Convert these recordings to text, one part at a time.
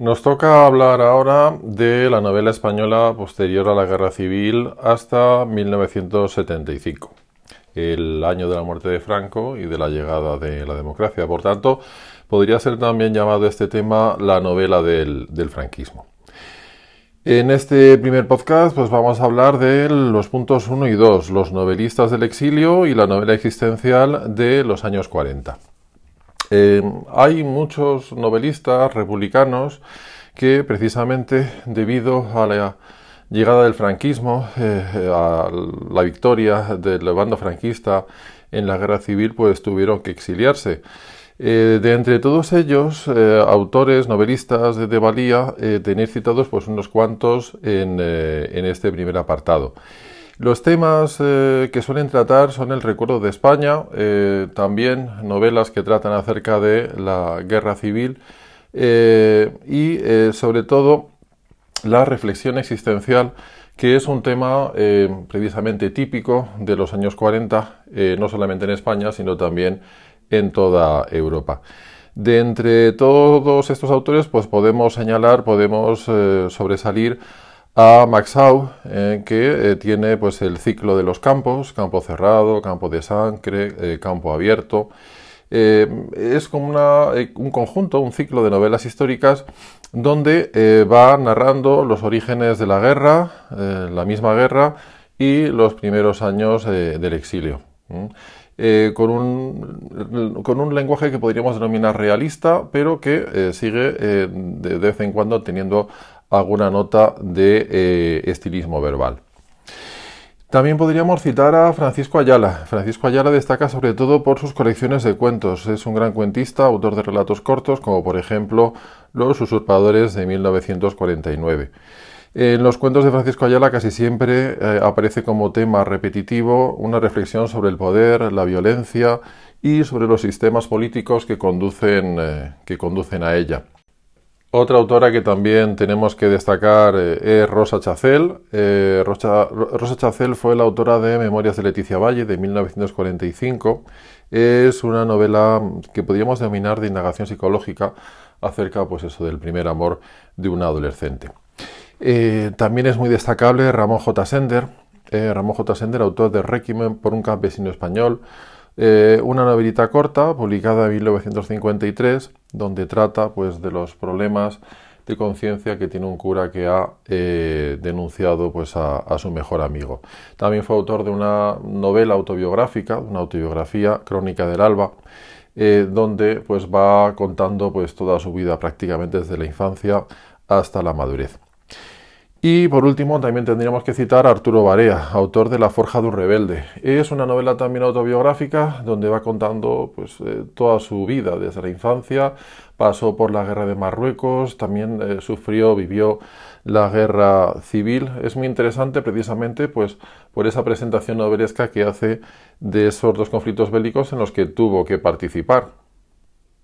Nos toca hablar ahora de la novela española posterior a la Guerra Civil hasta 1975, el año de la muerte de Franco y de la llegada de la democracia. Por tanto, podría ser también llamado este tema la novela del, franquismo. En este primer podcast pues vamos a hablar de los puntos 1 y 2, los novelistas del exilio y la novela existencial de los años 40. Eh, hay muchos novelistas republicanos que precisamente debido a la llegada del franquismo, eh, a la victoria del bando franquista en la guerra civil, pues tuvieron que exiliarse. Eh, de entre todos ellos, autores, novelistas de, valía, tenéis citados pues unos cuantos en este primer apartado. Los temas eh, que suelen tratar son el recuerdo de España, eh, también novelas que tratan acerca de la guerra civil eh, y sobre todo la reflexión existencial que es un tema precisamente típico de los años 40, no solamente en España, sino también en toda Europa. De entre todos estos autores, pues podemos señalar, podemos sobresalir a Maxau, eh, que eh, tiene pues el ciclo de los campos, campo cerrado, campo de sangre, eh, campo abierto. es como un conjunto, un ciclo de novelas históricas donde va narrando los orígenes de la guerra, la misma guerra y los primeros años del exilio. con, un, con, un, lenguaje que podríamos denominar realista, pero que sigue de vez en cuando teniendo alguna nota de eh, estilismo verbal. También podríamos citar a Francisco Ayala. Francisco Ayala destaca sobre todo por sus colecciones de cuentos. Es un gran cuentista, autor de relatos cortos, como por ejemplo Los usurpadores de 1949. En los cuentos de Francisco Ayala casi siempre eh, aparece como tema repetitivo una reflexión sobre el poder, la violencia y sobre los sistemas políticos que conducen, eh, que conducen a ella. Otra autora que también tenemos que destacar eh, es Rosa Chacel. Eh, Rosa, Chacel fue la autora de Memorias de Leticia Valle de 1945. Es una novela que podríamos denominar de indagación psicológica acerca pues eso, del primer amor de una adolescente. Eh, también es muy destacable Ramón J. Sender. Ramón J. Sender, autor de Requiem por un campesino español, eh, una novelita corta publicada en 1953 donde trata pues de los problemas de conciencia que tiene un cura que ha eh, denunciado pues a, su mejor amigo. También fue autor de una novela autobiográfica, una autobiografía crónica del alba, eh, donde pues va contando pues toda su vida prácticamente desde la infancia hasta la madurez. Y por último, también tendríamos que citar a Arturo Barea, autor de La Forja de un Rebelde. Es una novela también autobiográfica donde va contando pues, eh, toda su vida desde la infancia. Pasó por la guerra de Marruecos, también eh, sufrió, vivió la guerra civil. Es muy interesante precisamente pues, por esa presentación novelesca que hace de esos dos conflictos bélicos en los que tuvo que participar.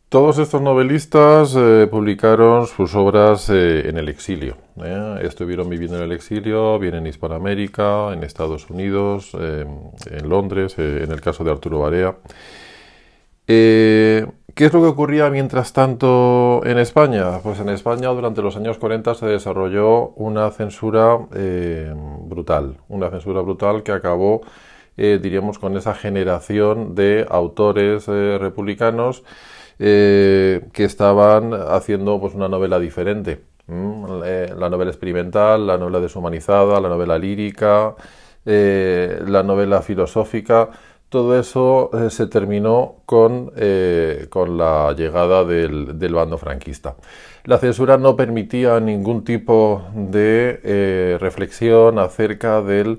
Todos estos novelistas eh, publicaron sus obras eh, en el exilio. ¿eh? Estuvieron viviendo en el exilio, bien en Hispanoamérica, en Estados Unidos, en Londres, en el caso de Arturo Barea. ¿Qué es lo que ocurría mientras tanto en España? Pues en España durante los años 40 se desarrolló una censura brutal, una censura brutal que acabó, diríamos, con esa generación de autores republicanos eh, que estaban haciendo pues, una novela diferente. Eh, la novela experimental, la novela deshumanizada, la novela lírica, eh, la novela filosófica, todo eso se terminó con, con la llegada del, del, bando franquista. La censura no permitía ningún tipo de reflexión acerca de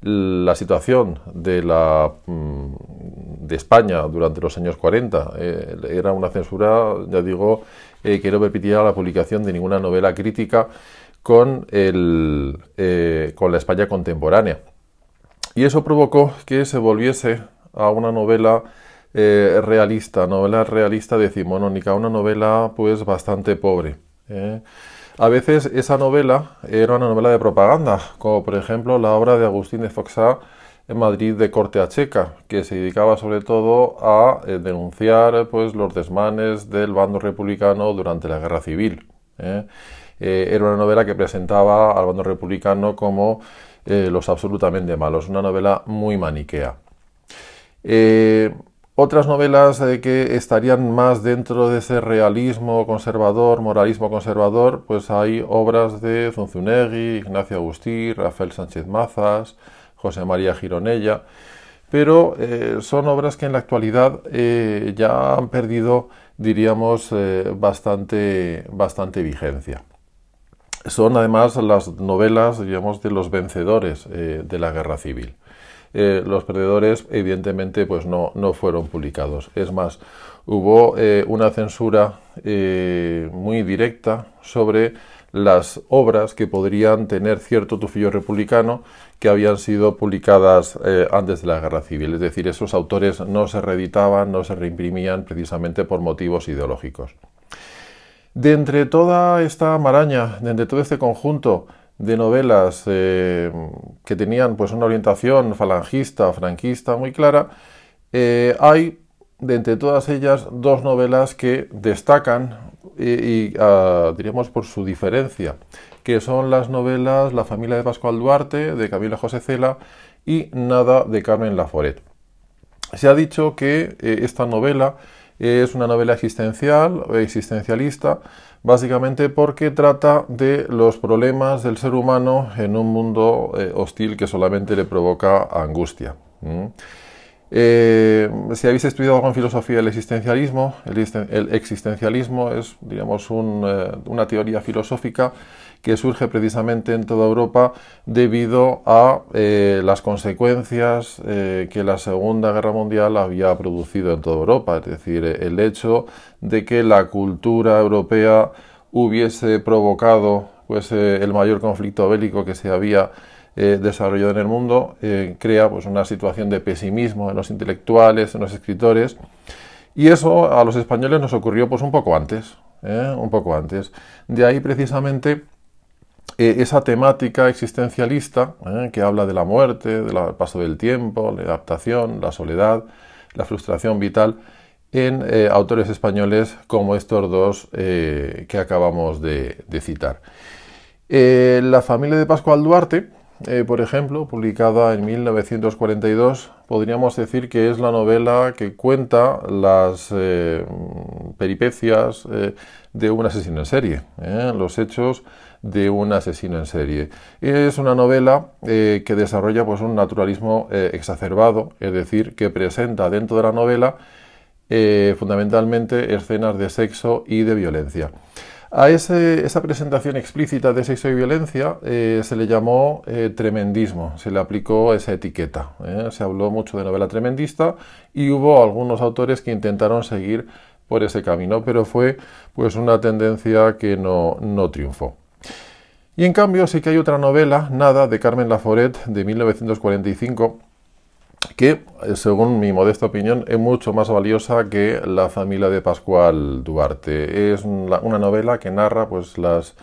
la situación de la mm, de España durante los años 40. Eh, era una censura, ya digo, eh, que no permitía la publicación de ninguna novela crítica con, el, eh, con la España contemporánea. Y eso provocó que se volviese a una novela realista, novela realista decimonónica, una novela pues bastante pobre. A veces esa novela era una novela de propaganda, como por ejemplo la obra de Agustín de Foxá en Madrid de corte a checa, que se dedicaba sobre todo a eh, denunciar pues, los desmanes del bando republicano durante la guerra civil. era una novela que presentaba al bando republicano como los absolutamente malos, una novela muy maniquea. Otras novelas eh, que estarían más dentro de ese realismo conservador, moralismo conservador, pues hay obras de Zunzunegui, Ignacio Agustí, Rafael Sánchez Mazas, José María Gironella, pero eh, son obras que en la actualidad eh, ya han perdido, diríamos, bastante, bastante vigencia. Son además las novelas, diríamos, de los vencedores de la guerra civil. Eh, los perdedores evidentemente pues no, no, fueron publicados. Es más, hubo eh, una censura eh, muy directa sobre las obras que podrían tener cierto tufillo republicano que habían sido publicadas antes de la guerra civil. Es decir, esos autores no se reeditaban, no se reimprimían precisamente por motivos ideológicos. De entre toda esta maraña, de entre todo este conjunto de novelas eh, que tenían pues una orientación falangista, franquista muy clara, eh, hay de entre todas ellas dos novelas que destacan y, ah, diríamos por su diferencia, que son las novelas La familia de Pascual Duarte de Camila José Cela y Nada de Carmen Laforet. Se ha dicho que eh, esta novela es una novela existencial, existencialista, básicamente porque trata de los problemas del ser humano en un mundo eh, hostil que solamente le provoca angustia. Eh, si habéis estudiado algo filosofía del existencialismo, el, existencialismo es, digamos, eh, una teoría filosófica que surge precisamente en toda Europa debido a las consecuencias que la Segunda Guerra Mundial había producido en toda Europa, es decir, el hecho de que la cultura europea hubiese provocado pues, el mayor conflicto bélico que se había eh, desarrollado en el mundo, eh, crea pues, una situación de pesimismo en los intelectuales, en los escritores, y eso a los españoles nos ocurrió pues, un poco antes, ¿eh? un poco antes. De ahí precisamente esa temática existencialista que habla de la muerte, del paso del tiempo, la adaptación, la soledad, la frustración vital, en autores españoles como estos dos que acabamos de, de citar. la familia de Pascual Duarte, eh, por ejemplo, publicada en 1942, podríamos decir que es la novela que cuenta las eh, peripecias eh, de un asesino en serie, los hechos de un asesino en serie. Es una novela que desarrolla pues, un naturalismo exacerbado, es decir, que presenta dentro de la novela fundamentalmente escenas de sexo y de violencia. A esa presentación explícita de sexo y violencia eh, se le llamó eh, tremendismo, se le aplicó esa etiqueta. Eh. Se habló mucho de novela tremendista y hubo algunos autores que intentaron seguir por ese camino, pero fue pues una tendencia que no, no triunfó. Y en cambio sí que hay otra novela, Nada, de Carmen Laforet, de 1945, que, eh, según mi modesta opinión, es mucho más valiosa que La familia de Pascual Duarte. Es una novela que narra pues, las,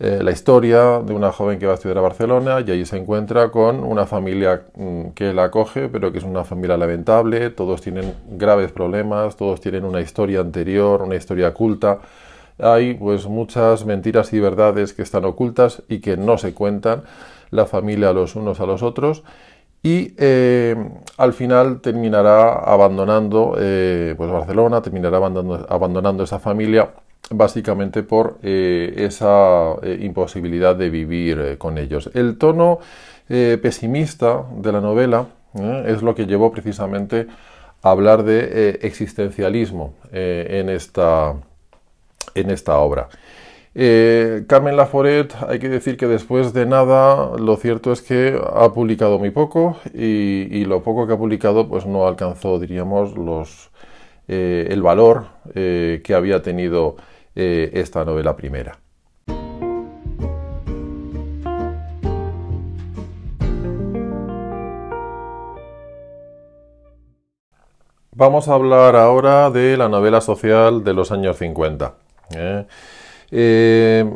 eh, la historia de una joven que va a estudiar a Barcelona y allí se encuentra con una familia mm, que la acoge, pero que es una familia lamentable, todos tienen graves problemas, todos tienen una historia anterior, una historia oculta. Hay pues muchas mentiras y verdades que están ocultas y que no se cuentan la familia los unos a los otros y eh, al final terminará abandonando eh, pues Barcelona, terminará abandonando, esa familia básicamente por eh, esa imposibilidad de vivir con ellos. El tono pesimista de la novela es lo que llevó precisamente a hablar de existencialismo en, esta, en esta obra. Eh, Carmen Laforet, hay que decir que después de nada, lo cierto es que ha publicado muy poco y, lo poco que ha publicado pues no alcanzó, diríamos, los, eh, el valor eh, que había tenido esta novela primera. Vamos a hablar ahora de la novela social de los años 50. Eh,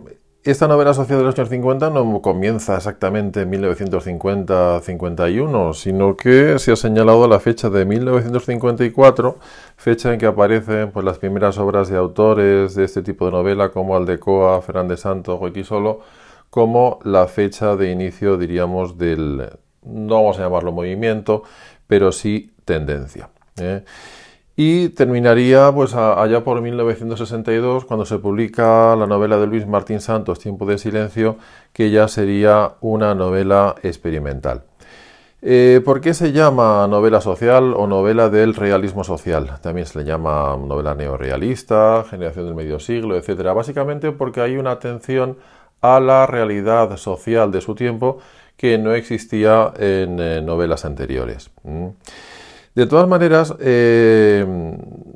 esta novela social de los años 50 no comienza exactamente en 1950-51, sino que se ha señalado la fecha de 1954, fecha en que aparecen pues, las primeras obras de autores de este tipo de novela como Aldecoa, Fernández Santos, Solo, como la fecha de inicio, diríamos, del, no vamos a llamarlo movimiento, pero sí tendencia. ¿eh? Y terminaría pues allá por 1962 cuando se publica la novela de Luis Martín Santos Tiempo de silencio que ya sería una novela experimental. Eh, ¿Por qué se llama novela social o novela del realismo social? También se le llama novela neorealista, generación del medio siglo, etc. Básicamente porque hay una atención a la realidad social de su tiempo que no existía en eh, novelas anteriores. De todas maneras, eh,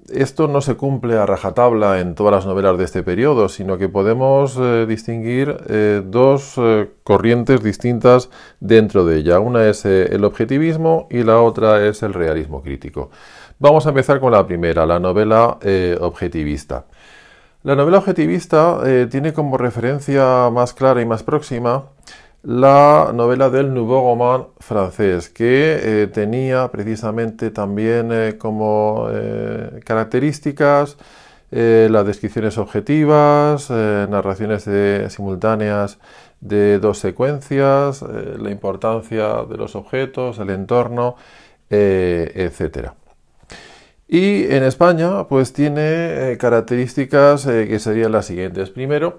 esto no se cumple a rajatabla en todas las novelas de este periodo, sino que podemos eh, distinguir eh, dos corrientes distintas dentro de ella. Una es el objetivismo y la otra es el realismo crítico. Vamos a empezar con la primera, la novela objetivista. La novela objetivista tiene como referencia más clara y más próxima la novela del Nouveau Roman francés, que eh, tenía precisamente también eh, como eh, características las descripciones objetivas, narraciones simultáneas de dos secuencias, la importancia de los objetos, el entorno, etc. Y en España, pues tiene características que serían las siguientes. Primero,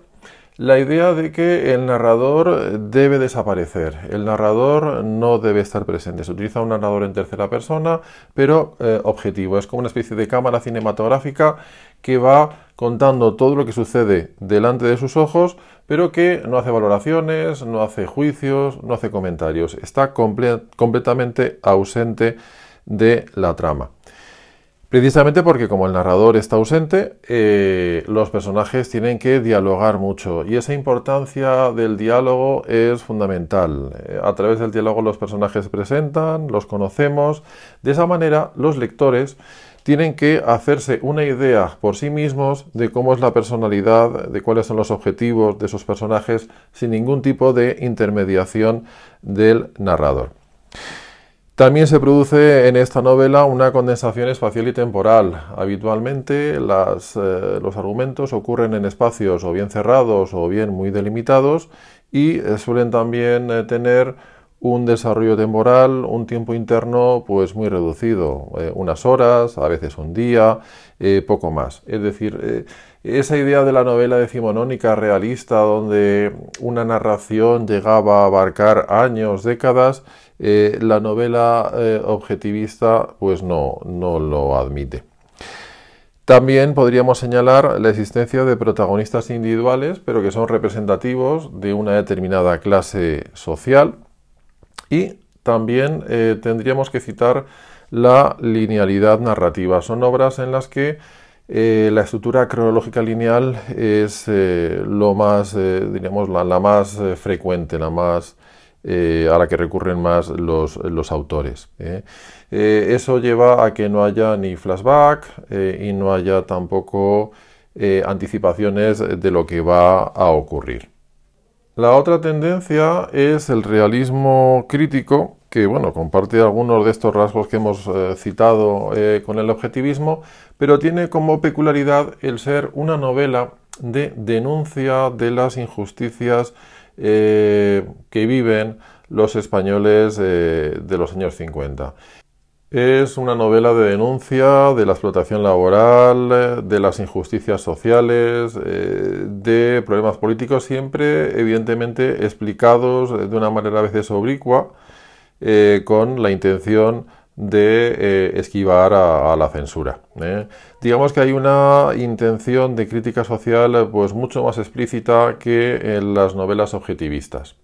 la idea de que el narrador debe desaparecer, el narrador no debe estar presente. Se utiliza un narrador en tercera persona, pero eh, objetivo. Es como una especie de cámara cinematográfica que va contando todo lo que sucede delante de sus ojos, pero que no hace valoraciones, no hace juicios, no hace comentarios. Está completamente ausente de la trama. Precisamente porque como el narrador está ausente, eh, los personajes tienen que dialogar mucho y esa importancia del diálogo es fundamental. Eh, a través del diálogo los personajes se presentan, los conocemos. De esa manera los lectores tienen que hacerse una idea por sí mismos de cómo es la personalidad, de cuáles son los objetivos de esos personajes sin ningún tipo de intermediación del narrador. También se produce en esta novela una condensación espacial y temporal. Habitualmente eh, los argumentos ocurren en espacios o bien cerrados o bien muy delimitados y eh, suelen también eh, tener un desarrollo temporal, un tiempo interno pues muy reducido, unas horas, a veces un día, poco más. Es decir, esa idea de la novela decimonónica realista donde una narración llegaba a abarcar años, décadas, eh, la novela eh, objetivista pues no, no lo admite. También podríamos señalar la existencia de protagonistas individuales, pero que son representativos de una determinada clase social. Y también eh, tendríamos que citar la linealidad narrativa. Son obras en las que la estructura cronológica lineal es lo más, diríamos, la más frecuente, la más eh, a la que recurren más los, autores. ¿eh? Eh, eso lleva a que no haya ni flashback y no haya tampoco anticipaciones de lo que va a ocurrir. La otra tendencia es el realismo crítico, que bueno, comparte algunos de estos rasgos que hemos citado con el objetivismo, pero tiene como peculiaridad el ser una novela de denuncia de las injusticias eh, que viven los españoles eh, de los años 50. Es una novela de denuncia de la explotación laboral, de las injusticias sociales, eh, de problemas políticos, siempre evidentemente explicados de una manera a veces oblicua, con la intención de eh, esquivar a, la censura. ¿eh? Digamos que hay una intención de crítica social pues mucho más explícita que en las novelas objetivistas.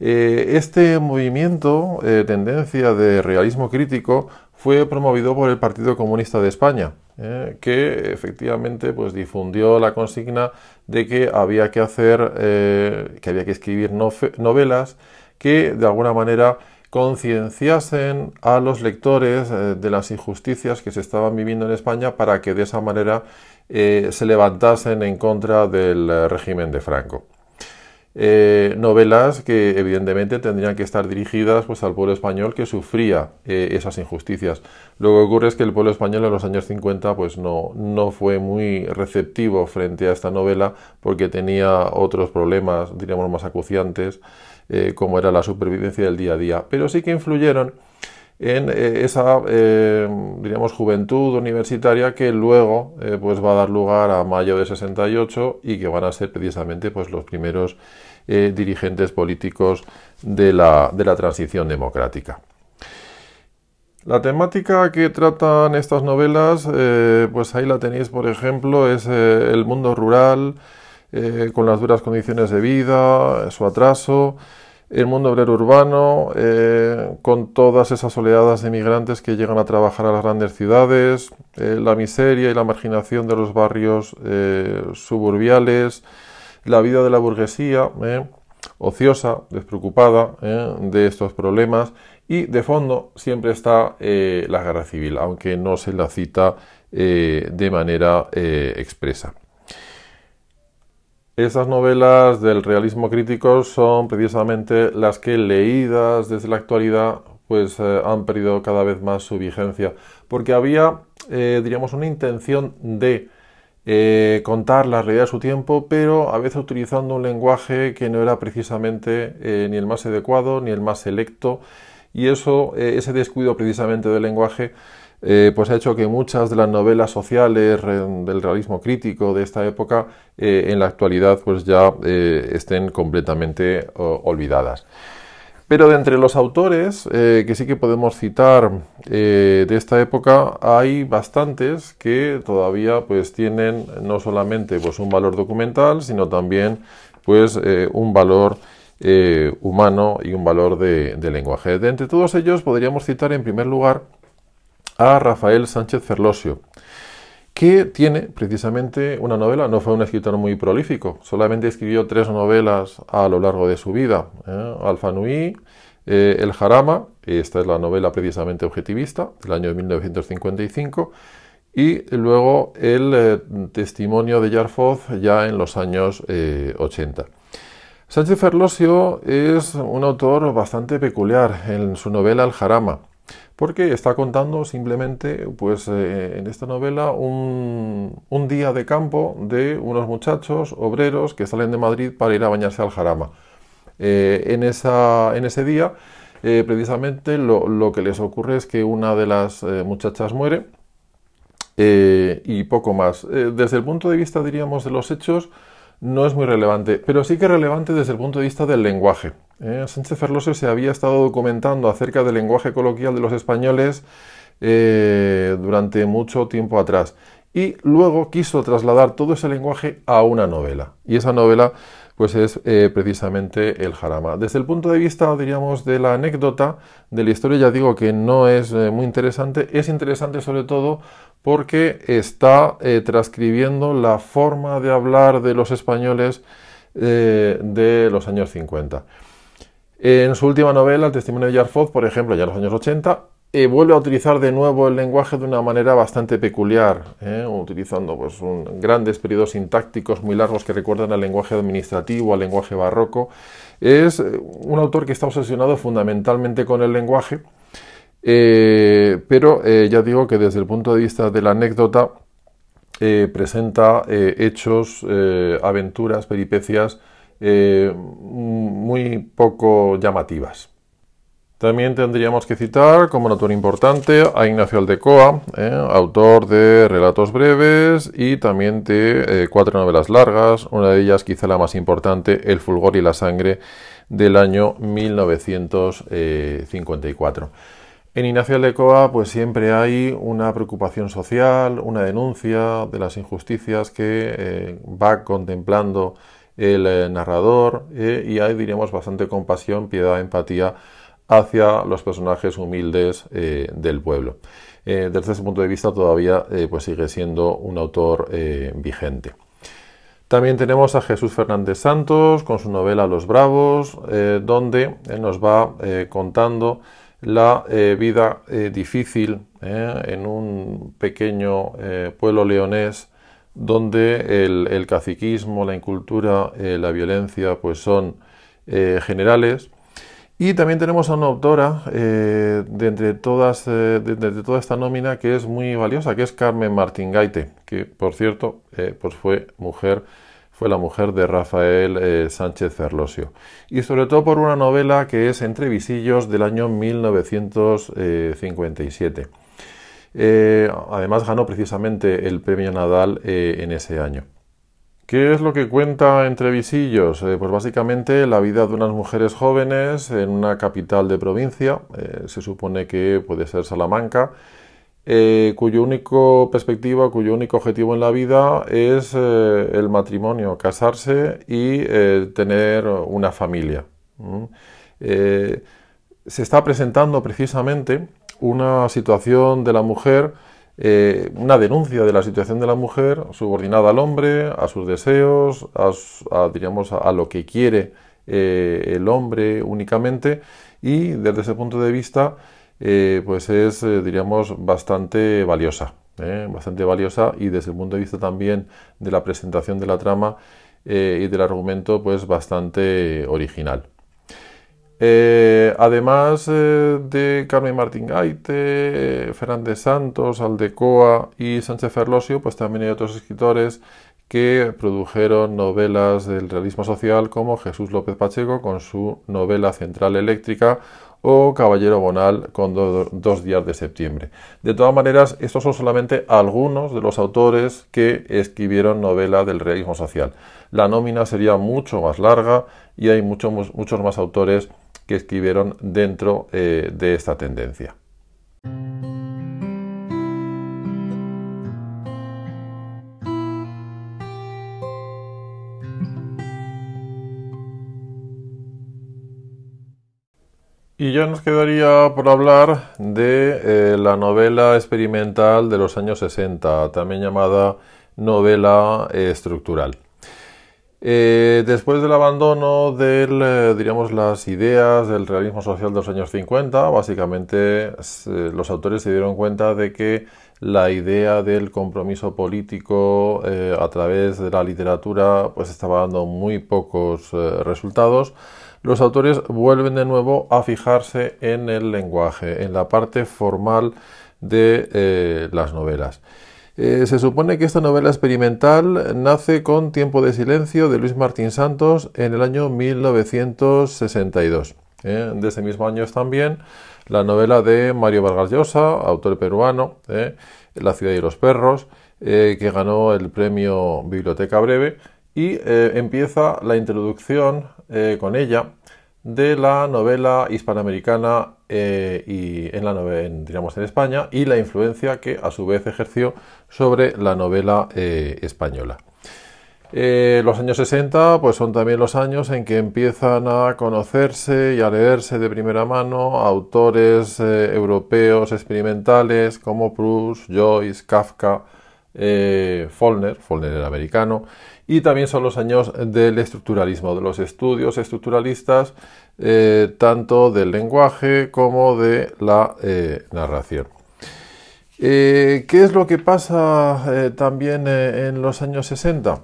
Eh, este movimiento, tendencia de realismo crítico, fue promovido por el Partido Comunista de España, que efectivamente pues, difundió la consigna de que había que hacer, que había que escribir novelas que de alguna manera concienciasen a los lectores eh, de las injusticias que se estaban viviendo en España para que de esa manera eh, se levantasen en contra del eh, régimen de Franco. Eh, novelas que evidentemente tendrían que estar dirigidas pues, al pueblo español que sufría eh, esas injusticias. Lo que ocurre es que el pueblo español en los años 50 pues, no, no fue muy receptivo frente a esta novela porque tenía otros problemas, diríamos, más acuciantes, eh, como era la supervivencia del día a día. Pero sí que influyeron en esa, diríamos, juventud universitaria que luego pues va a dar lugar a mayo de 68 y que van a ser precisamente pues, los primeros eh, dirigentes políticos de la, transición democrática. La temática que tratan estas novelas, eh, pues ahí la tenéis, por ejemplo, es eh, el mundo rural, con las duras condiciones de vida, su atraso, el mundo obrero urbano, con todas esas oleadas de migrantes que llegan a trabajar a las grandes ciudades, la miseria y la marginación de los barrios suburbiales, la vida de la burguesía, ¿eh? ociosa, despreocupada ¿eh? de estos problemas y de fondo siempre está eh, la guerra civil, aunque no se la cita de manera expresa. Esas novelas del realismo crítico son precisamente las que leídas desde la actualidad pues han perdido cada vez más su vigencia. Porque había diríamos una intención de eh, contar la realidad de su tiempo, pero a veces utilizando un lenguaje que no era precisamente eh, ni el más adecuado ni el más selecto, y eso, eh, ese descuido precisamente del lenguaje, pues ha hecho que muchas de las novelas sociales del realismo crítico de esta época en la actualidad pues ya estén completamente olvidadas. Pero de entre los autores eh, que sí que podemos citar eh, de esta época hay bastantes que todavía pues tienen no solamente pues un valor documental sino también pues eh, un valor humano y un valor de, lenguaje. De entre todos ellos podríamos citar en primer lugar a Rafael Sánchez Ferlosio que tiene precisamente una novela, no fue un escritor muy prolífico, solamente escribió tres novelas a lo largo de su vida, ¿eh? Alfanui, eh, El Jarama, esta es la novela precisamente objetivista, del año 1955, y luego el eh, testimonio de Yarfoz ya en los años 80. Sánchez Ferlosio es un autor bastante peculiar en su novela El Jarama porque está contando simplemente, pues eh, en esta novela, un, día de campo de unos muchachos obreros que salen de Madrid para ir a bañarse al Jarama. Eh, en, esa, en, ese día, eh, precisamente, lo, lo, que les ocurre es que una de las muchachas muere y poco más. desde el punto de vista, diríamos, de los hechos, no es muy relevante, pero sí que es relevante desde el punto de vista del lenguaje. ¿eh? Sánchez Ferlosio se había estado documentando acerca del lenguaje coloquial de los españoles eh, durante mucho tiempo atrás y luego quiso trasladar todo ese lenguaje a una novela. Y esa novela pues es eh, precisamente el jarama. Desde el punto de vista, diríamos, de la anécdota, de la historia, ya digo que no es muy interesante, es interesante sobre todo porque está transcribiendo la forma de hablar de los españoles de los años 50. En su última novela, El testimonio de Yarfoz, por ejemplo, ya en los años 80, eh, vuelve a utilizar de nuevo el lenguaje de una manera bastante peculiar, eh, utilizando pues, grandes periodos sintácticos muy largos que recuerdan al lenguaje administrativo, al lenguaje barroco. Es eh, un autor que está obsesionado fundamentalmente con el lenguaje, pero ya digo que desde el punto de vista de la anécdota presenta hechos, aventuras, peripecias, eh, muy poco llamativas. También tendríamos que citar como autor importante a Ignacio Aldecoa, eh, autor de relatos breves y también de eh, cuatro novelas largas, una de ellas quizá la más importante, El fulgor y la sangre, del año 1954. En Ignacio Aldecoa pues siempre hay una preocupación social, una denuncia de las injusticias que va contemplando el eh, narrador eh, y hay, diríamos, bastante compasión, piedad, empatía hacia los personajes humildes eh, del pueblo. desde ese punto de vista todavía pues sigue siendo un autor vigente. También tenemos a Jesús Fernández Santos con su novela Los Bravos, donde nos va contando la vida difícil en un pequeño pueblo leonés donde el, caciquismo, la incultura, la violencia, pues son generales. Y también tenemos a una autora de, entre todas, de, toda esta nómina que es muy valiosa, que es Carmen Martín Gaite, que por cierto pues fue mujer fue la mujer de Rafael eh, Sánchez Ferlosio. Y sobre todo por una novela que es Entre visillos del año 1957. Eh, además ganó precisamente el premio Nadal eh, en ese año. ¿Qué es lo que cuenta Entre visillos? pues básicamente la vida de unas mujeres jóvenes en una capital de provincia, se supone que puede ser Salamanca, eh, cuyo único perspectiva, cuyo único objetivo en la vida es eh, el matrimonio, casarse y eh, tener una familia. se está presentando precisamente una situación de la mujer, una denuncia de la situación de la mujer subordinada al hombre, a sus deseos, a, diríamos, a lo que quiere el hombre únicamente y desde ese punto de vista eh, pues es, eh, diríamos, bastante valiosa. ¿eh? Bastante valiosa y desde el punto de vista también de la presentación de la trama y del argumento, pues bastante original. Además de Carmen Martín Gaite, Fernández Santos, Aldecoa y Sánchez Ferlosio, pues también hay otros escritores que produjeron novelas del realismo social como Jesús López Pacheco con su novela Central Eléctrica o Caballero Bonal con dos días de septiembre. De todas maneras, estos son solamente algunos de los autores que escribieron novela del realismo social. La nómina sería mucho más larga y hay muchos más autores que escribieron dentro eh, de esta tendencia. Y ya nos quedaría por hablar de eh, la novela experimental de los años 60, también llamada novela estructural. Eh, después del abandono de, eh, diríamos, las ideas del realismo social de los años 50, básicamente los autores se dieron cuenta de que la idea del compromiso político a través de la literatura pues estaba dando muy pocos resultados los autores vuelven de nuevo a fijarse en el lenguaje, en la parte formal de eh, las novelas. Eh, se supone que esta novela experimental nace con Tiempo de Silencio de Luis Martín Santos en el año 1962. ¿eh? De ese mismo año es también la novela de Mario Vargas Llosa, autor peruano, La ciudad y los perros, que ganó el premio Biblioteca Breve y empieza la introducción eh, con ella de la novela hispanoamericana eh, y en la novela, digamos, en España y la influencia que a su vez ejerció sobre la novela eh, española. los años 60 pues son también los años en que empiezan a conocerse y a leerse de primera mano autores europeos experimentales como Proust, Joyce, Kafka, Follner, Follner americano, y también son los años del estructuralismo, de los estudios estructuralistas, eh, tanto del lenguaje como de la eh, narración. Eh, ¿Qué es lo que pasa también en los años 60?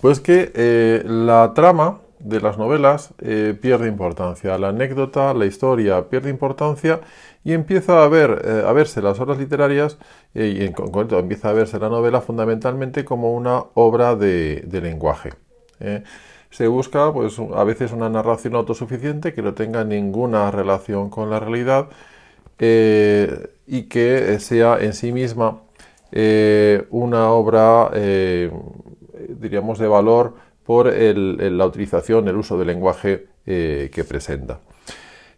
Pues que la trama de las novelas pierde importancia, la anécdota, la historia pierde importancia y empieza a, ver, a verse las obras literarias y en concreto empieza a verse la novela fundamentalmente como una obra de, lenguaje. ¿eh? Se busca pues, a veces una narración autosuficiente que no tenga ninguna relación con la realidad y que sea en sí misma una obra, diríamos, de valor por la utilización, el uso del lenguaje que presenta.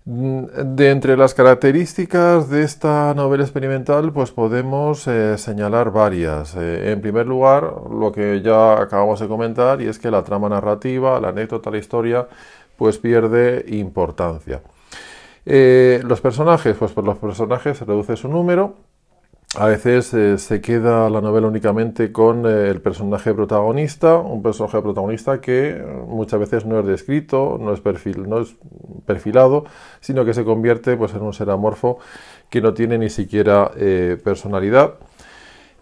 De entre las características de esta novela experimental, pues podemos eh, señalar varias. Eh, en primer lugar, lo que ya acabamos de comentar, y es que la trama narrativa, la anécdota, la historia, pues pierde importancia. Eh, los personajes, pues por los personajes se reduce su número, a veces eh, se queda la novela únicamente con eh, el personaje protagonista, un personaje protagonista que eh, muchas veces no es descrito, no es, perfilado, sino que se convierte pues, en un ser amorfo que no tiene ni siquiera personalidad.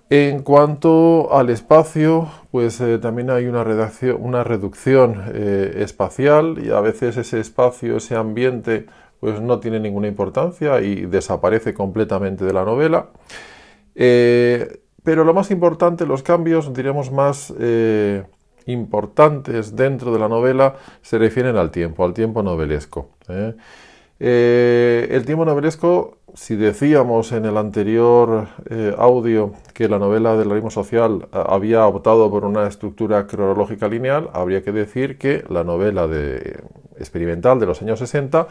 En cuanto al espacio, pues también hay una, una reducción espacial y a veces ese espacio, ese ambiente, pues no tiene ninguna importancia y desaparece completamente de la novela. Eh, pero lo más importante, los cambios, diríamos más importantes dentro de la novela, se refieren al tiempo, al tiempo novelesco. el tiempo novelesco si decíamos en el anterior eh, audio que la novela del realismo social eh, había optado por una estructura cronológica lineal, habría que decir que la novela de, experimental de los años 60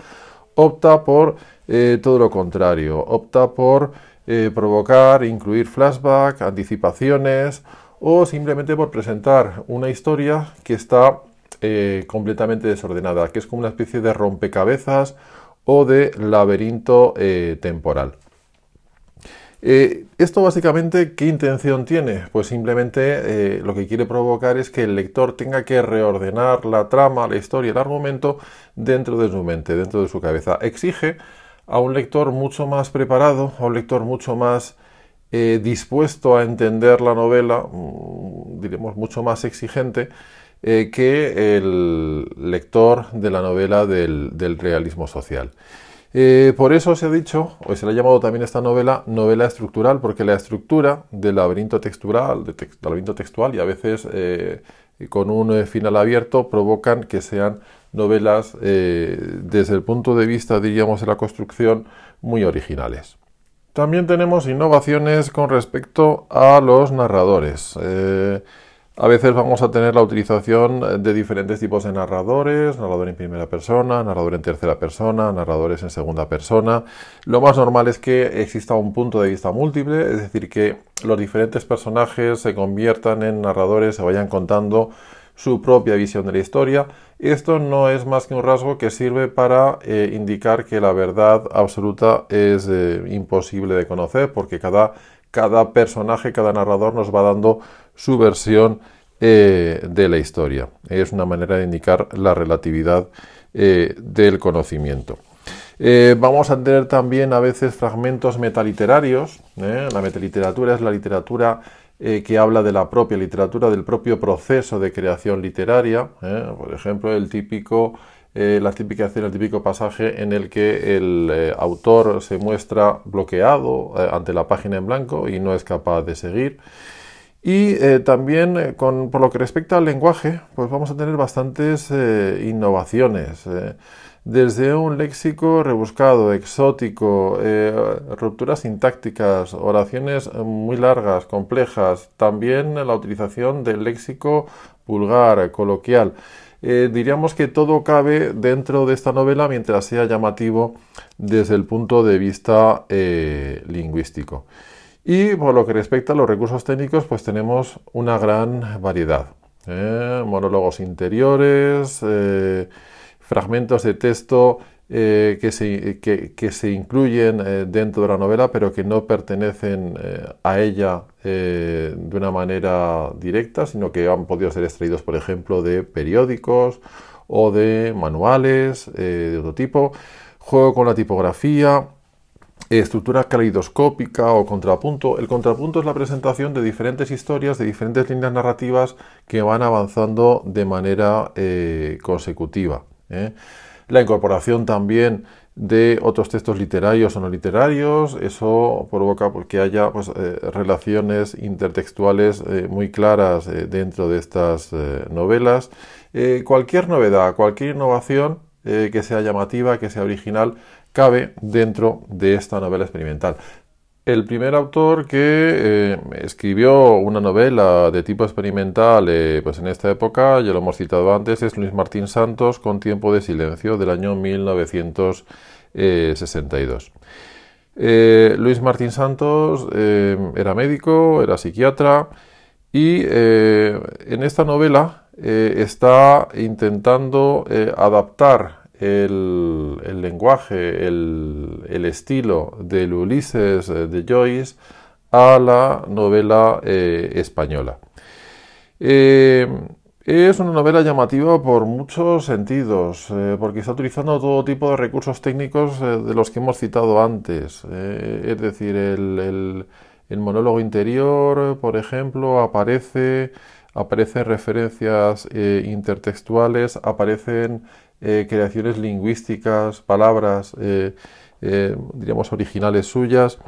opta por eh, todo lo contrario, opta por provocar, incluir flashback, anticipaciones o simplemente por presentar una historia que está completamente desordenada, que es como una especie de rompecabezas o de laberinto eh, temporal. Eh, esto básicamente, ¿qué intención tiene? Pues simplemente eh, lo que quiere provocar es que el lector tenga que reordenar la trama, la historia, el argumento dentro de su mente, dentro de su cabeza. Exige a un lector mucho más preparado, a un lector mucho más dispuesto a entender la novela, mm, diremos mucho más exigente, eh, que el lector de la novela del, realismo social. Eh, por eso se ha dicho, o se le ha llamado también esta novela, novela estructural, porque la estructura del laberinto textual, del laberinto textual y a veces eh, con un final abierto provocan que sean novelas desde el punto de vista, diríamos, de la construcción muy originales. También tenemos innovaciones con respecto a los narradores. A veces vamos a tener la utilización de diferentes tipos de narradores, narrador en primera persona, narrador en tercera persona, narradores en segunda persona. Lo más normal es que exista un punto de vista múltiple, es decir, que los diferentes personajes se conviertan en narradores, se vayan contando su propia visión de la historia. Esto no es más que un rasgo que sirve para eh, indicar que la verdad absoluta es eh, imposible de conocer, porque cada cada personaje, cada narrador nos va dando su versión eh, de la historia. Es una manera de indicar la relatividad eh, del conocimiento. Eh, vamos a tener también a veces fragmentos metaliterarios. La metaliteratura es la literatura que habla de la propia literatura, del propio proceso de creación literaria. Por ejemplo, el típico eh, la típica el típico pasaje en el que el eh, autor se muestra bloqueado eh, ante la página en blanco y no es capaz de seguir. Y también con, por lo que respecta al lenguaje, pues vamos a tener bastantes innovaciones. Desde un léxico rebuscado, exótico, rupturas sintácticas, oraciones muy largas, complejas, también la utilización del léxico vulgar, coloquial. Eh, diríamos que todo cabe dentro de esta novela mientras sea llamativo desde el punto de vista eh, lingüístico. Y por lo que respecta a los recursos técnicos, pues tenemos una gran variedad. ¿eh? monólogos interiores, fragmentos de texto eh, que, se, que, se, incluyen eh, dentro de la novela pero que no pertenecen eh, a ella de una manera directa, sino que han podido ser extraídos, por ejemplo, de periódicos o de manuales de otro tipo. Juego con la tipografía, estructura caleidoscópica o contrapunto. El contrapunto es la presentación de diferentes historias, de diferentes líneas narrativas que van avanzando de manera consecutiva la incorporación también de otros textos literarios o no literarios, eso provoca que haya pues, eh, relaciones intertextuales eh, muy claras eh, dentro de estas novelas. cualquier novedad, cualquier innovación que sea llamativa, que sea original, cabe dentro de esta novela experimental. El primer autor que eh, escribió una novela de tipo experimental eh, pues en esta época, ya lo hemos citado antes, es Luis Martín Santos con Tiempo de Silencio del año 1962. Eh, Luis Martín Santos era médico, era psiquiatra y en esta novela está intentando adaptar el, lenguaje, el, estilo del Ulises eh, de Joyce a la novela eh, española. Eh, es una novela llamativa por muchos sentidos, porque está utilizando todo tipo de recursos técnicos de los que hemos citado antes. es decir, el, el monólogo interior, por ejemplo, aparece, aparecen referencias intertextuales, aparecen eh, creaciones lingüísticas, palabras, eh, diríamos, originales suyas.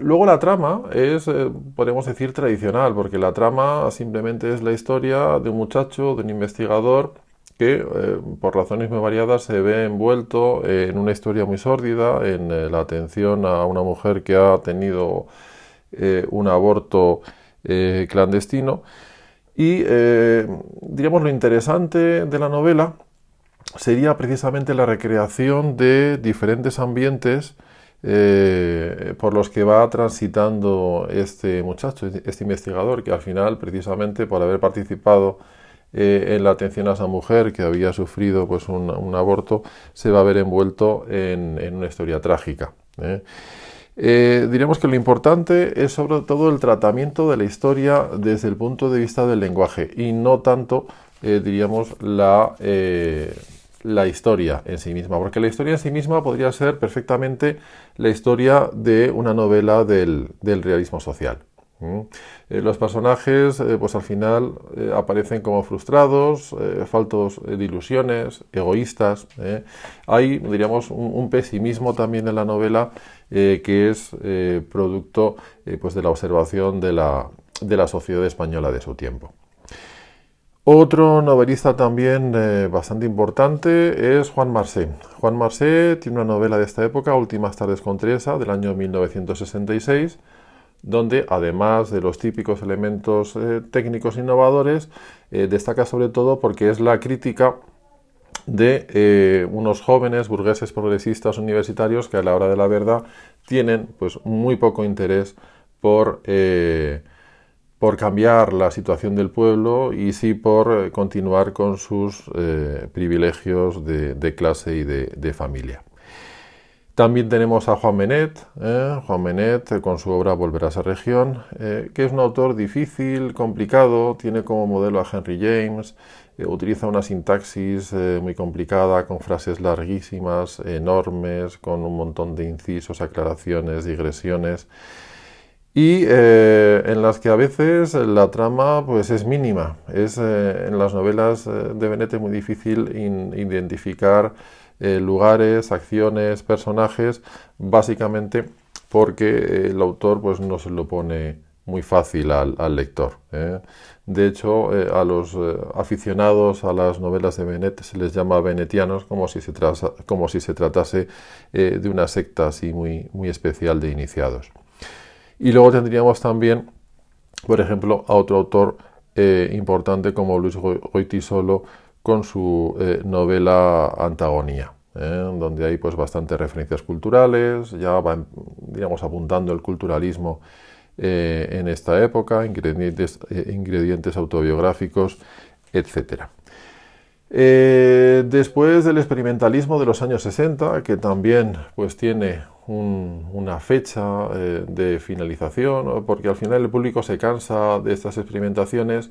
luego la trama es, podemos decir, tradicional, porque la trama simplemente es la historia de un muchacho, de un investigador, que por razones muy variadas se ve envuelto en una historia muy sórdida, en la atención a una mujer que ha tenido eh, un aborto eh, clandestino. Y, eh, diríamos, lo interesante de la novela sería precisamente la recreación de diferentes ambientes por los que va transitando este muchacho, este investigador, que al final, precisamente por haber participado en la atención a esa mujer que había sufrido pues, un, aborto, se va a ver envuelto en, una historia trágica. Eh, diríamos que lo importante es sobre todo el tratamiento de la historia desde el punto de vista del lenguaje y no tanto, eh, diríamos, la, eh, la historia en sí misma, porque la historia en sí misma podría ser perfectamente la historia de una novela del realismo social. Eh, los personajes, eh, pues al final eh, aparecen como frustrados, faltos de ilusiones, egoístas. Hay, diríamos, un, pesimismo también en la novela que es producto pues de la observación de la, de la sociedad española de su tiempo. Otro novelista también bastante importante es Juan Marsé. Juan Marsé tiene una novela de esta época, Últimas tardes con Teresa, del año 1966 donde además de los típicos elementos eh, técnicos innovadores, eh, destaca sobre todo porque es la crítica de eh, unos jóvenes burgueses progresistas universitarios que a la hora de la verdad tienen pues muy poco interés por, por cambiar la situación del pueblo y sí por continuar con sus privilegios de, clase y de familia. También tenemos a Juan Menet, ¿eh? Juan Menet eh, con su obra Volver a esa región, eh, que es un autor difícil, complicado, tiene como modelo a Henry James, utiliza una sintaxis muy complicada, con frases larguísimas, enormes, con un montón de incisos, aclaraciones, digresiones, y en las que a veces la trama pues, es mínima. Es en las novelas de Benet muy difícil identificar eh, lugares, acciones, personajes, básicamente porque el autor pues, no se lo pone muy fácil al, lector. ¿eh? De hecho, eh, a los aficionados a las novelas de Benet se les llama venetianos como si se, como si se tratase de una secta así muy, muy especial de iniciados. Y luego tendríamos también, por ejemplo, a otro autor importante como Luis Goitisolo, con su eh, novela Antagonía, ¿eh? donde hay pues bastantes referencias culturales, ya va digamos apuntando el culturalismo eh, en esta época, ingredientes, ingredientes autobiográficos, etc. después del experimentalismo de los años 60, que también pues tiene una fecha de finalización, porque al final el público se cansa de estas experimentaciones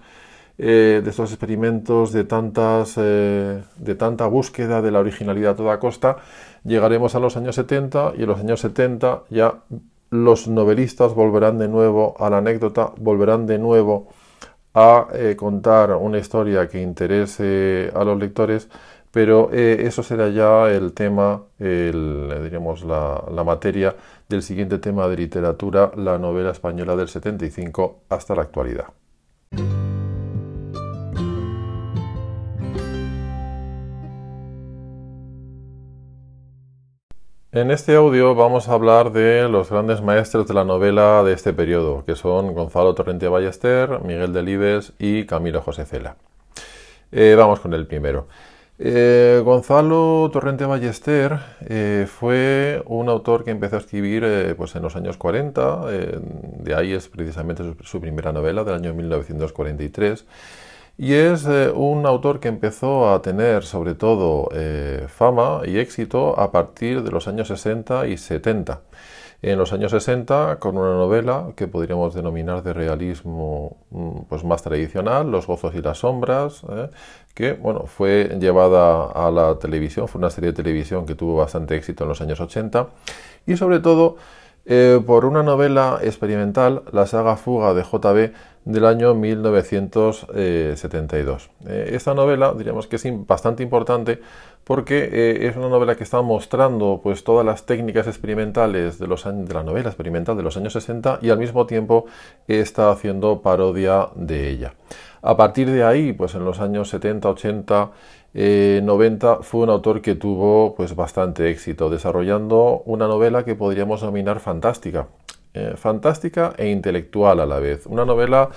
eh, de estos experimentos, de, tantas, eh, de tanta búsqueda de la originalidad a toda costa, llegaremos a los años 70 y en los años 70 ya los novelistas volverán de nuevo a la anécdota, volverán de nuevo a eh, contar una historia que interese a los lectores, pero eso será ya el tema, diríamos, la, la materia del siguiente tema de literatura, la novela española del 75 hasta la actualidad. En este audio vamos a hablar de los grandes maestros de la novela de este periodo, que son Gonzalo Torrente Ballester, Miguel Delibes y Camilo José Cela. Eh, vamos con el primero. Eh, Gonzalo Torrente Ballester eh, fue un autor que empezó a escribir pues en los años 40, de ahí es precisamente su primera novela del año 1943 y es eh, un autor que empezó a tener sobre todo eh, fama y éxito a partir de los años 60 y 70. En los años 60 con una novela que podríamos denominar de realismo mm, pues más tradicional, Los gozos y las sombras, eh, que bueno, fue llevada a la televisión, fue una serie de televisión que tuvo bastante éxito en los años 80 y sobre todo por una novela experimental, la saga Fuga de JB del año 1972. Eh, esta novela diríamos que es bastante importante porque eh, es una novela que está mostrando pues todas las técnicas experimentales de, la novela experimental de los años 60 y al mismo tiempo está haciendo parodia de ella. A partir de ahí, pues en los años 70, 80, 90 fue un autor que tuvo pues bastante éxito desarrollando una novela que podríamos nominar fantástica eh, fantástica e intelectual a la vez. Una novela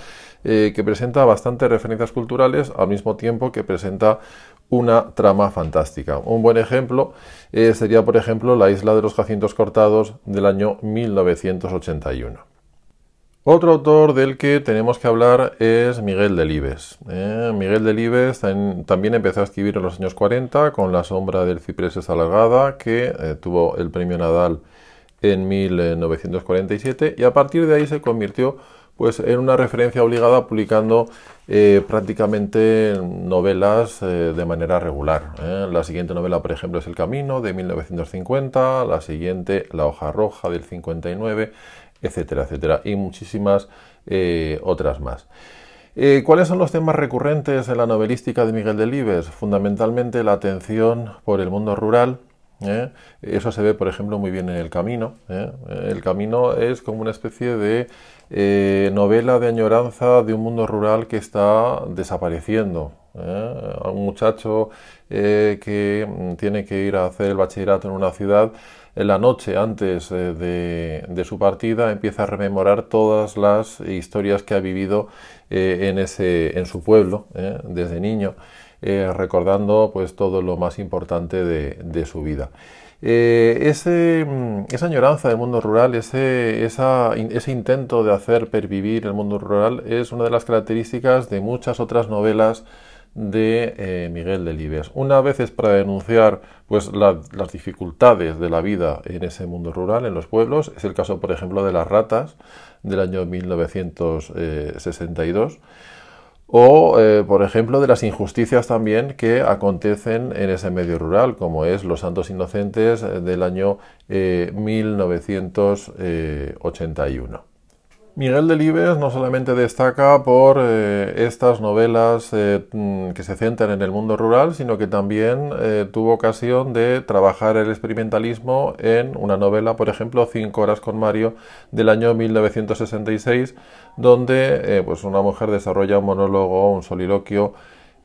eh, que presenta bastantes referencias culturales al mismo tiempo que presenta una trama fantástica. Un buen ejemplo eh, sería, por ejemplo, La isla de los jacintos cortados del año 1981. Otro autor del que tenemos que hablar es Miguel Delibes. Miguel Delibes también empezó a escribir en los años 40 con La sombra del ciprés alargada, que tuvo el premio Nadal en 1947 y a partir de ahí se convirtió pues en una referencia obligada publicando eh, prácticamente novelas eh, de manera regular. ¿eh? La siguiente novela, por ejemplo, es El Camino de 1950, la siguiente La hoja roja del 59, etcétera, etcétera, y muchísimas otras más. ¿Cuáles son los temas recurrentes en la novelística de Miguel Delibes? Fundamentalmente la atención por el mundo rural, ¿eh? Eso se ve, por ejemplo, muy bien en El Camino. ¿eh? El Camino es como una especie de eh, novela de añoranza de un mundo rural que está desapareciendo. Un muchacho que tiene que ir a hacer el bachillerato en una ciudad, en la noche antes de, su partida empieza a rememorar todas las historias que ha vivido en, ese, en su pueblo desde niño. Eh, recordando pues todo lo más importante de, su vida. Eh, mm, esa añoranza del mundo rural, ese, ese intento de hacer pervivir el mundo rural es una de las características de muchas otras novelas de eh, Miguel Delibes. Una vez es para denunciar pues, las dificultades de la vida en ese mundo rural, en los pueblos. Es el caso, por ejemplo, de las ratas del año 1962 o, eh, por ejemplo, de las injusticias también que acontecen en ese medio rural, como es Los Santos Inocentes eh, del año 1981. Miguel Delibes no solamente destaca por eh, estas novelas eh, mm, que se centran en el mundo rural, sino que también eh, tuvo ocasión de trabajar el experimentalismo en una novela, por ejemplo, Cinco horas con Mario, del año 1966, donde pues una mujer desarrolla un monólogo, un soliloquio,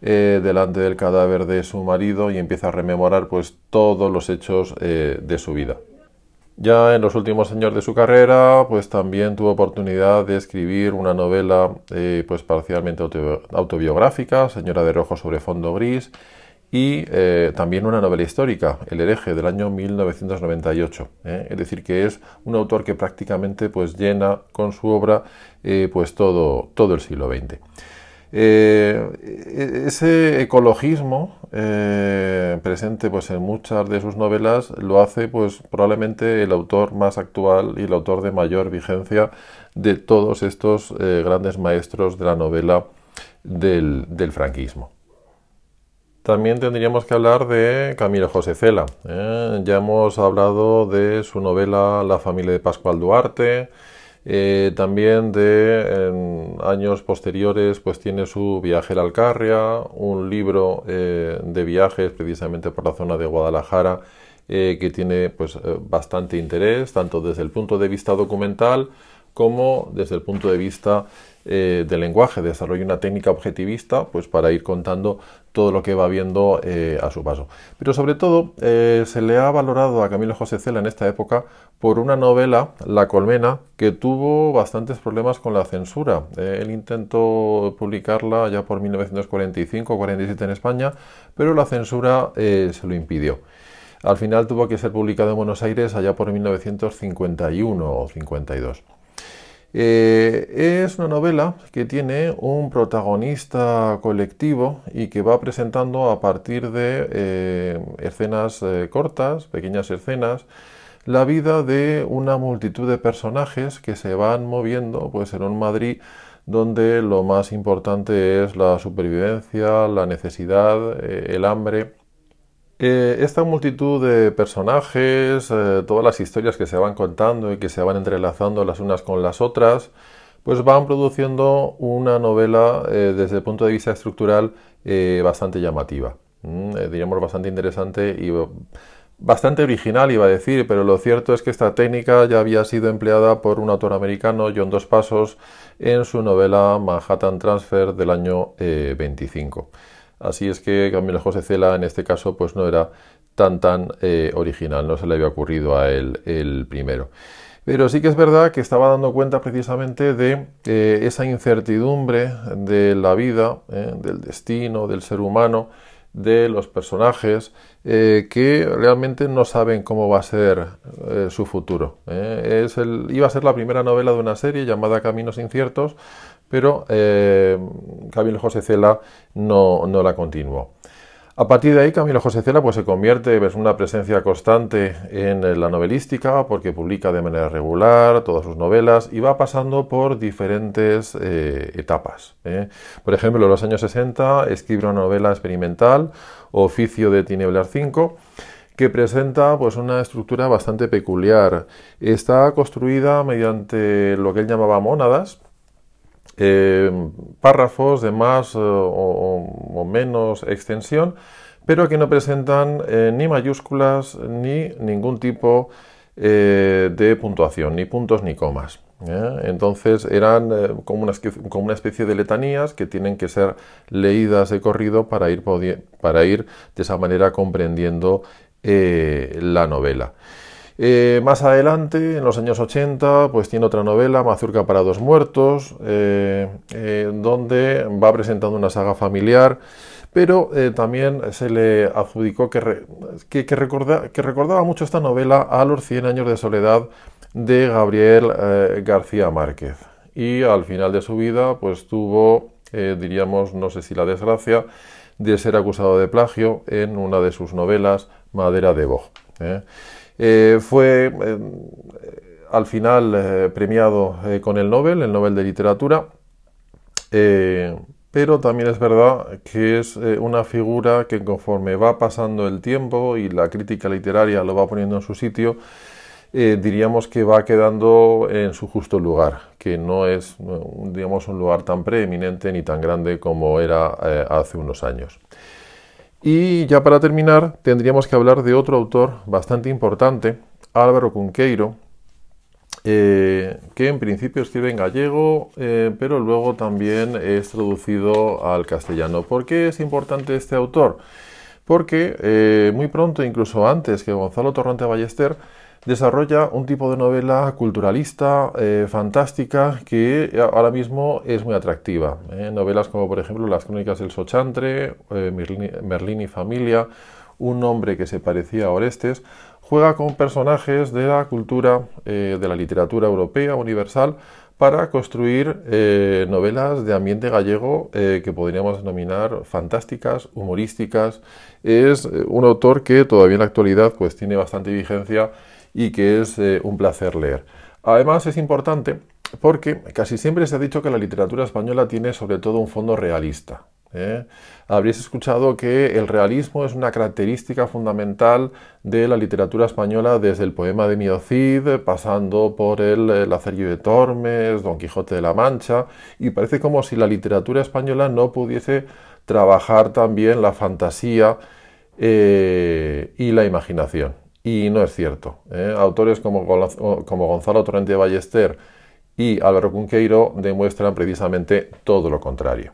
delante del cadáver de su marido y empieza a rememorar pues todos los hechos de su vida. Ya en los últimos años de su carrera, pues también tuvo oportunidad de escribir una novela eh, pues parcialmente autobiográfica, Señora de Rojo sobre fondo gris, y eh, también una novela histórica, El hereje, del año 1998. ¿eh? Es decir, que es un autor que prácticamente pues llena con su obra pues todo, todo el siglo XX. Eh, ese ecologismo eh, presente pues, en muchas de sus novelas lo hace pues, probablemente el autor más actual y el autor de mayor vigencia de todos estos eh, grandes maestros de la novela del, del, franquismo. También tendríamos que hablar de Camilo José Cela. Ya hemos hablado de su novela La familia de Pascual Duarte, eh, también de años posteriores pues tiene su Viaje a la Alcarria, un libro eh, de viajes precisamente por la zona de Guadalajara eh, que tiene pues bastante interés tanto desde el punto de vista documental como desde el punto de vista eh, del lenguaje, desarrolla una técnica objetivista pues para ir contando todo lo que va viendo eh, a su paso. Pero sobre todo eh, se le ha valorado a Camilo José Cela en esta época por una novela, La Colmena, que tuvo bastantes problemas con la censura. él intentó publicarla ya por 1945-47 en España, pero la censura se lo impidió. Al final tuvo que ser publicado en Buenos Aires allá por 1951 o 52. Eh, es una novela que tiene un protagonista colectivo y que va presentando a partir de eh, escenas eh, cortas, pequeñas escenas, la vida de una multitud de personajes que se van moviendo pues, en un Madrid donde lo más importante es la supervivencia, la necesidad, el hambre Eh, esta multitud de personajes, eh, todas las historias que se van contando y que se van entrelazando las unas con las otras, pues van produciendo una novela eh, desde el punto de vista estructural bastante llamativa, diríamos bastante interesante y bastante original, iba a decir, pero lo cierto es que esta técnica ya había sido empleada por un autor americano, John Dos Pasos, en su novela Manhattan Transfer del año 25. Así es que Camilo José Cela en este caso pues no era tan tan eh, original, no se le había ocurrido a él el primero. Pero sí que es verdad que estaba dando cuenta precisamente de eh, esa incertidumbre de la vida, eh, del destino, del ser humano, de los personajes, que realmente no saben cómo va a ser su futuro. Iba a ser la primera novela de una serie llamada Caminos Inciertos, pero eh, Camilo José Cela no, la continuó. A partir de ahí, Camilo José Cela pues, se convierte en pues, una presencia constante en la novelística porque publica de manera regular todas sus novelas y va pasando por diferentes eh, etapas. ¿eh? Por ejemplo, en los años 60 escribe una novela experimental, Oficio de Tinieblas 5, que presenta pues, una estructura bastante peculiar. Está construida mediante lo que él llamaba mónadas, eh, párrafos de más eh, o, menos extensión, pero que no presentan eh, ni mayúsculas ni ningún tipo de puntuación, ni puntos ni comas. Entonces eran como una, especie de letanías que tienen que ser leídas de corrido para ir de esa manera comprendiendo la novela. Eh, más adelante, en los años 80, pues tiene otra novela, Mazurca para dos muertos, eh, eh, donde va presentando una saga familiar, pero también se le adjudicó que, recordaba mucho esta novela a los 100 años de soledad de Gabriel García Márquez. Y al final de su vida, pues tuvo, diríamos, no sé si la desgracia, de ser acusado de plagio en una de sus novelas, Madera de Boj. Fue eh, al final eh, premiado con el Nobel, el Nobel de Literatura, pero también es verdad que es una figura que conforme va pasando el tiempo y la crítica literaria lo va poniendo en su sitio, diríamos que va quedando en su justo lugar, que no es digamos, un lugar tan preeminente ni tan grande como era hace unos años. Y ya para terminar, tendríamos que hablar de otro autor bastante importante, Álvaro Cunqueiro, eh, que en principio escribe en gallego, eh, pero luego también es traducido al castellano. ¿Por qué es importante este autor? Porque eh, muy pronto, incluso antes que Gonzalo Torrente Ballester, desarrolla un tipo de novela culturalista, eh, fantástica, que ahora mismo es muy atractiva. ¿eh? Novelas como por ejemplo Las Crónicas del Sochantre, eh, Merlín, y Familia, Un hombre que se parecía a Orestes, juega con personajes de la cultura, de la literatura europea universal, para construir novelas de ambiente gallego que podríamos denominar fantásticas, humorísticas. Es un autor que todavía en la actualidad pues, tiene bastante vigencia y que es eh, un placer leer. Además es importante porque casi siempre se ha dicho que la literatura española tiene sobre todo un fondo realista. ¿eh? Habréis escuchado que el realismo es una característica fundamental de la literatura española desde el poema de Mio Cid, pasando por el Lazarillo de Tormes, Don Quijote de la Mancha, y parece como si la literatura española no pudiese trabajar también la fantasía eh, y la imaginación. Y no es cierto. ¿eh? Autores como, Gonzalo Torrente Ballester y Álvaro Cunqueiro demuestran precisamente todo lo contrario.